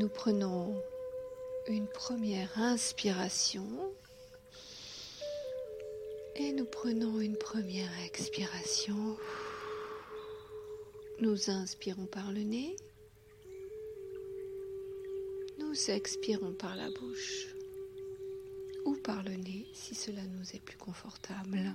Nous prenons une première inspiration et nous prenons une première expiration. Nous inspirons par le nez. Nous expirons par la bouche ou par le nez si cela nous est plus confortable.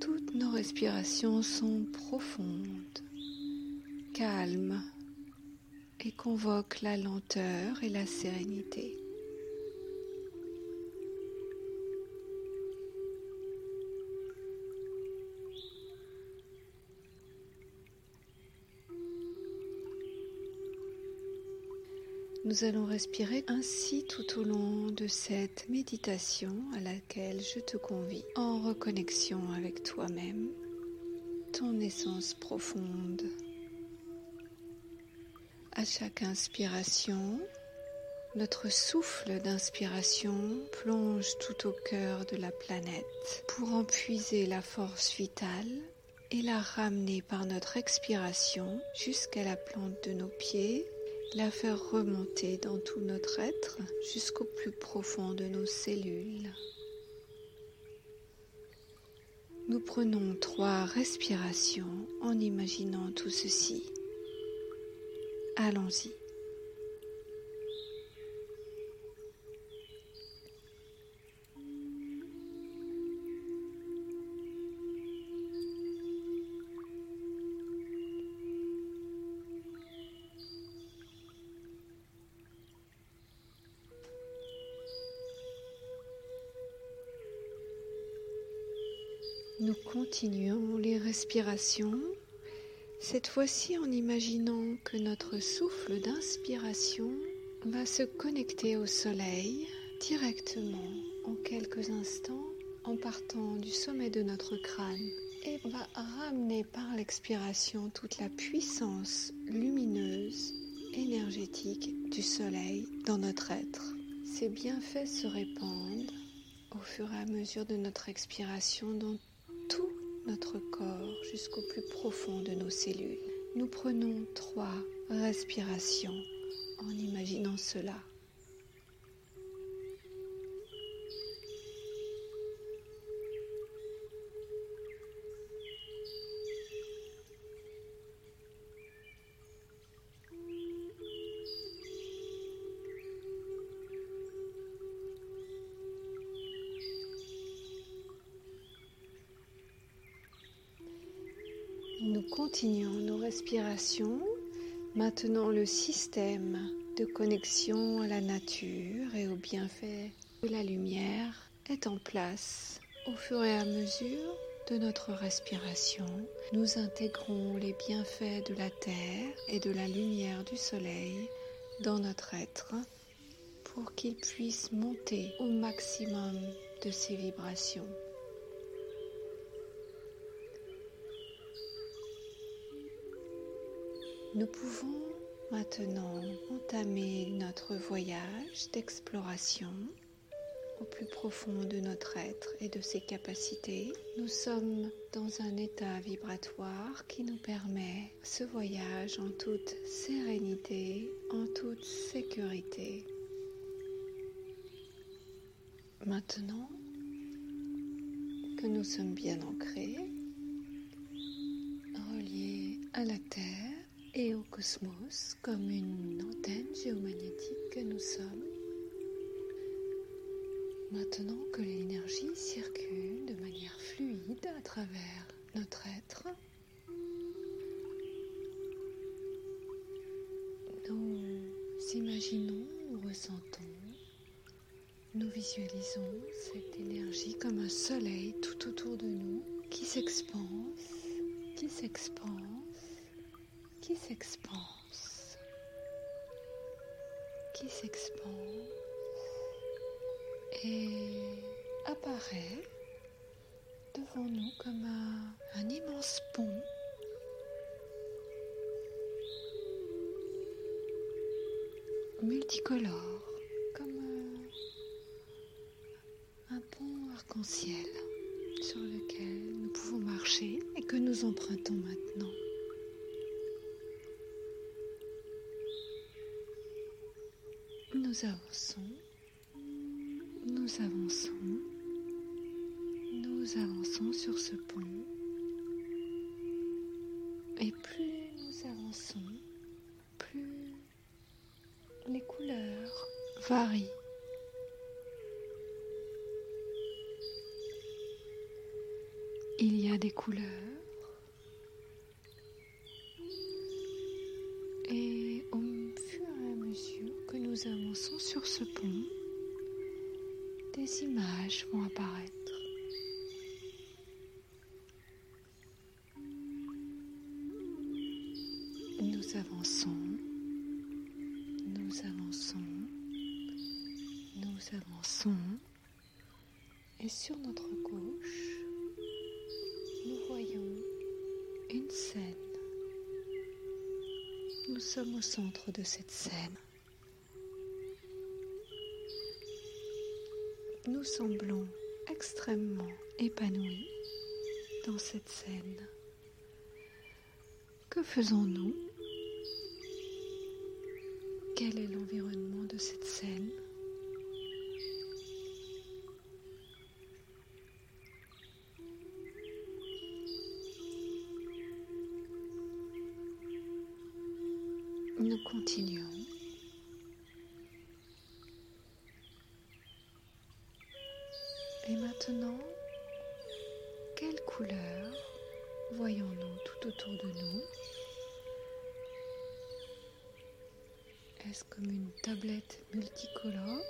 Toutes nos respirations sont profondes, calmes et convoquent la lenteur et la sérénité. Nous allons respirer ainsi tout au long de cette méditation à laquelle je te convie en reconnexion avec toi-même, ton essence profonde. À chaque inspiration, notre souffle d'inspiration plonge tout au cœur de la planète pour en puiser la force vitale et la ramener par notre expiration jusqu'à la plante de nos pieds la faire remonter dans tout notre être jusqu'au plus profond de nos cellules. Nous prenons trois respirations en imaginant tout ceci. Allons-y. Nous continuons les respirations, cette fois-ci en imaginant que notre souffle d'inspiration va se connecter au soleil directement en quelques instants en partant du sommet de notre crâne et va ramener par l'expiration toute la puissance lumineuse, énergétique du soleil dans notre être. Ces bienfaits se répandent au fur et à mesure de notre expiration notre corps jusqu'au plus profond de nos cellules. Nous prenons trois respirations en imaginant cela. Continuons nos respirations. Maintenant, le système de connexion à la nature et aux bienfaits de la lumière est en place. Au fur et à mesure de notre respiration, nous intégrons les bienfaits de la terre et de la lumière du soleil dans notre être pour qu'ils puissent monter au maximum de ces vibrations. Nous pouvons maintenant entamer notre voyage d'exploration au plus profond de notre être et de ses capacités. Nous sommes dans un état vibratoire qui nous permet ce voyage en toute sérénité, en toute sécurité. Maintenant que nous sommes bien ancrés, reliés à la Terre, et au cosmos comme une antenne géomagnétique que nous sommes. Maintenant que l'énergie circule de manière fluide à travers notre être, nous imaginons, nous ressentons, nous visualisons cette énergie comme un soleil tout autour de nous qui s'expanse, qui s'expanse qui s'expanse, qui s'expanse et apparaît devant nous comme un, un immense pont multicolore, comme un, un pont arc-en-ciel sur lequel nous pouvons marcher et que nous empruntons maintenant. Nous avançons, nous avançons, nous avançons sur ce pont. Et plus nous avançons, plus les couleurs varient. Il y a des couleurs des images vont apparaître. Nous avançons, nous avançons, nous avançons, et sur notre gauche, nous voyons une scène. Nous sommes au centre de cette scène. Nous semblons extrêmement épanouis dans cette scène. Que faisons-nous? Quel est l'environnement de cette scène? Nous continuons. Maintenant, quelle couleur voyons-nous tout autour de nous? Est-ce comme une tablette multicolore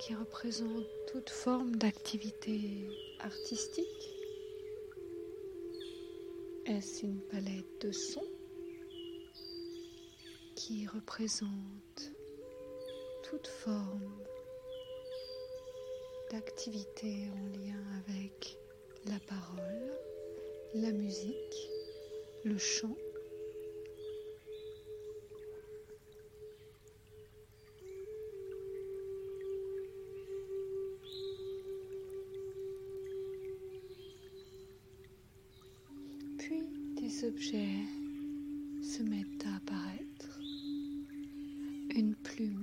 qui représente toute forme d'activité artistique? Est-ce une palette de sons qui représente toute forme d'activité en lien avec la parole, la musique, le chant. Puis des objets se mettent à apparaître. Une plume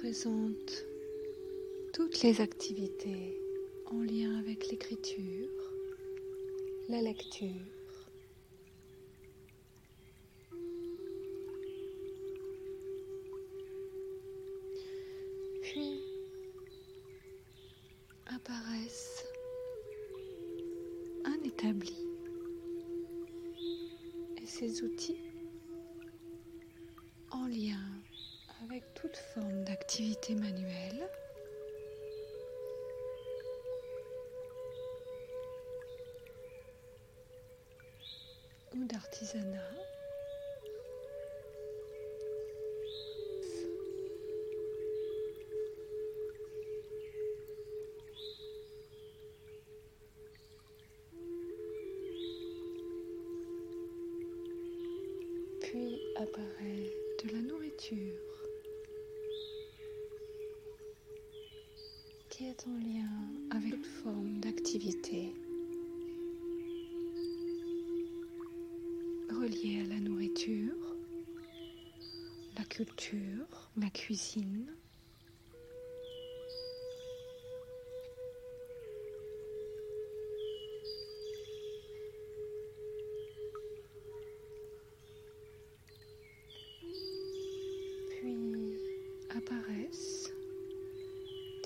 qui représente toutes les activités en lien avec l'écriture, la lecture. Puis apparaissent un établi et ses outils manuelle. ou d'artisanat. Puis apparaît de la nourriture est en lien avec toute forme d'activité reliée à la nourriture, la culture, la cuisine.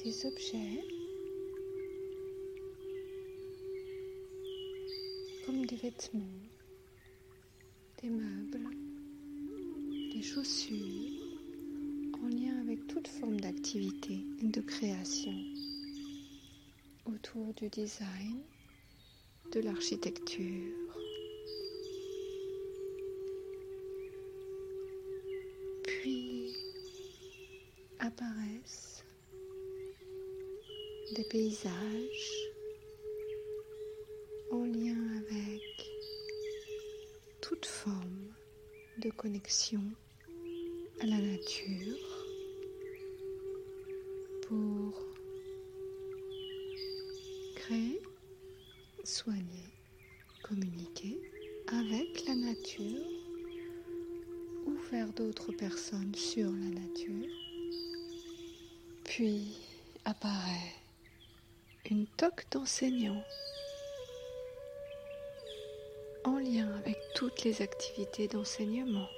Des objets comme des vêtements, des meubles, des chaussures en lien avec toute forme d'activité et de création autour du design, de l'architecture. Des paysages en lien avec toute forme de connexion à la nature pour créer, soigner, communiquer avec la nature vers d'autres personnes sur la nature. Puis apparaît une toque d'enseignant en lien avec toutes les activités d'enseignement.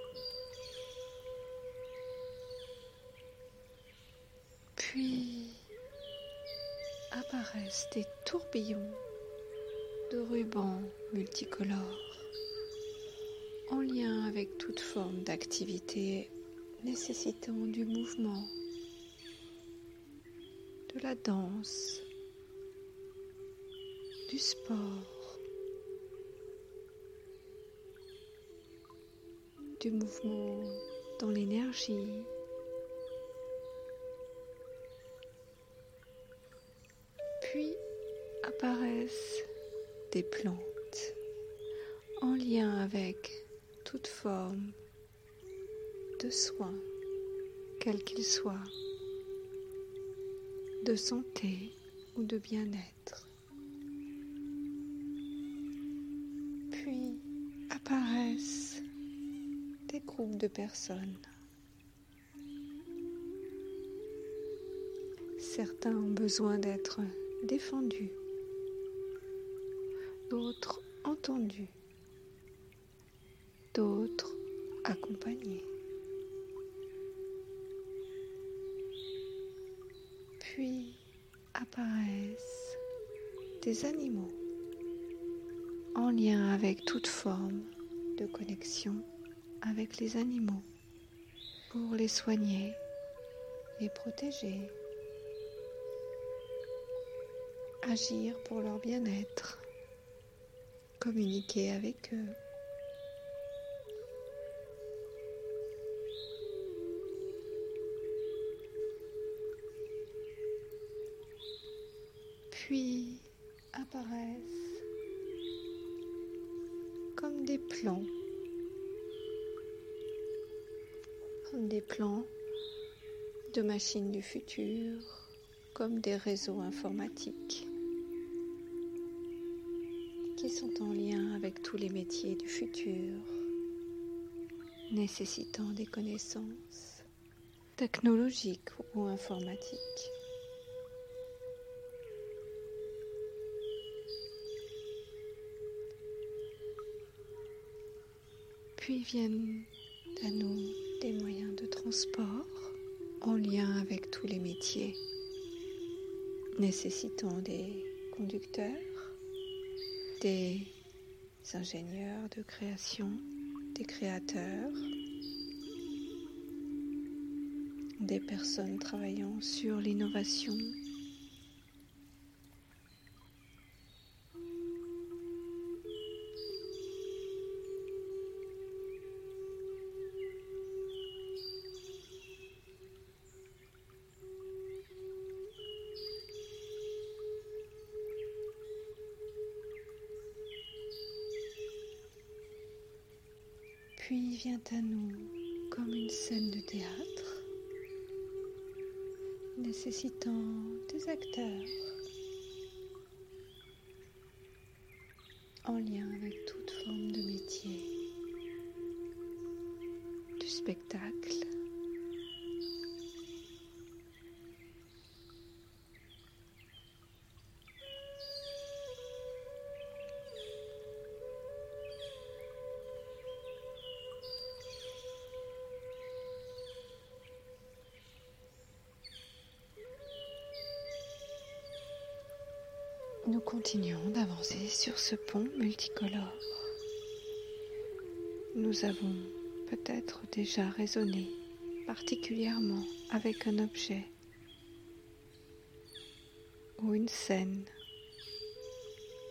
Puis apparaissent des tourbillons de rubans multicolores en lien avec toute forme d'activité nécessitant du mouvement, de la danse, du sport, du mouvement dans l'énergie. Puis apparaissent des plantes en lien avec toute forme de soins, quel qu'il soit, de santé ou de bien-être. De personnes. Certains ont besoin d'être défendus, d'autres entendus d'autres accompagnés. Puis apparaissent des animaux en lien avec toute forme de connexion avec les animaux pour les soigner, les protéger, agir pour leur bien-être, communiquer avec eux. puis apparaissent comme des plans, des plans de machines du futur, comme des réseaux informatiques qui sont en lien avec tous les métiers du futur, nécessitant des connaissances technologiques ou informatiques. Puis viennent à nous des moyens en lien avec tous les métiers nécessitant des conducteurs, des ingénieurs de création, des créateurs, des personnes travaillant sur l'innovation à nous comme une scène de théâtre, nécessitant des acteurs en lien avec toute forme de métier, du spectacle, Nous continuons d'avancer sur ce pont multicolore. Nous avons peut-être déjà résonné particulièrement avec un objet ou une scène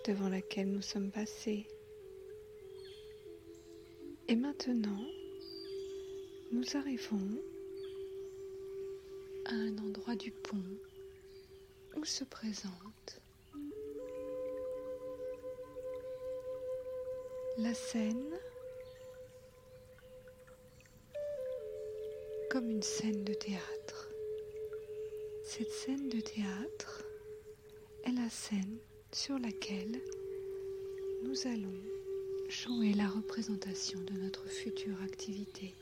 devant laquelle nous sommes passés. Et maintenant, nous arrivons à un endroit du pont où se présente la scène comme une scène de théâtre. Cette scène de théâtre est la scène sur laquelle nous allons jouer la représentation de notre future activité,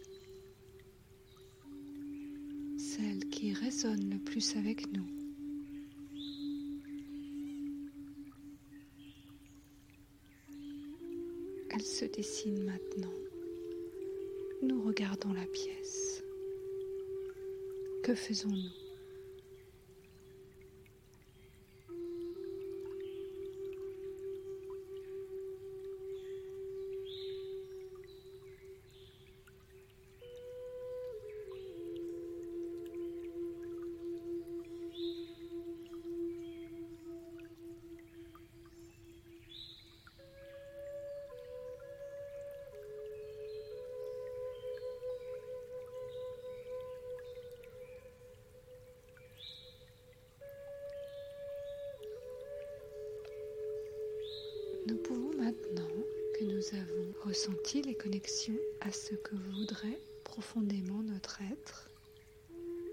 celle qui résonne le plus avec nous. Maintenant. Nous regardons la pièce. Que faisons-nous? Ressenti les connexions à ce que voudrait profondément notre être,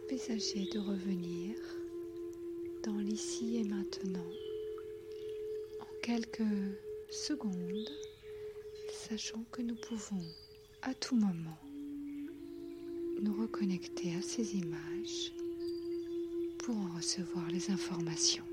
envisager de revenir dans l'ici et maintenant en quelques secondes, sachant que nous pouvons à tout moment nous reconnecter à ces images pour en recevoir les informations.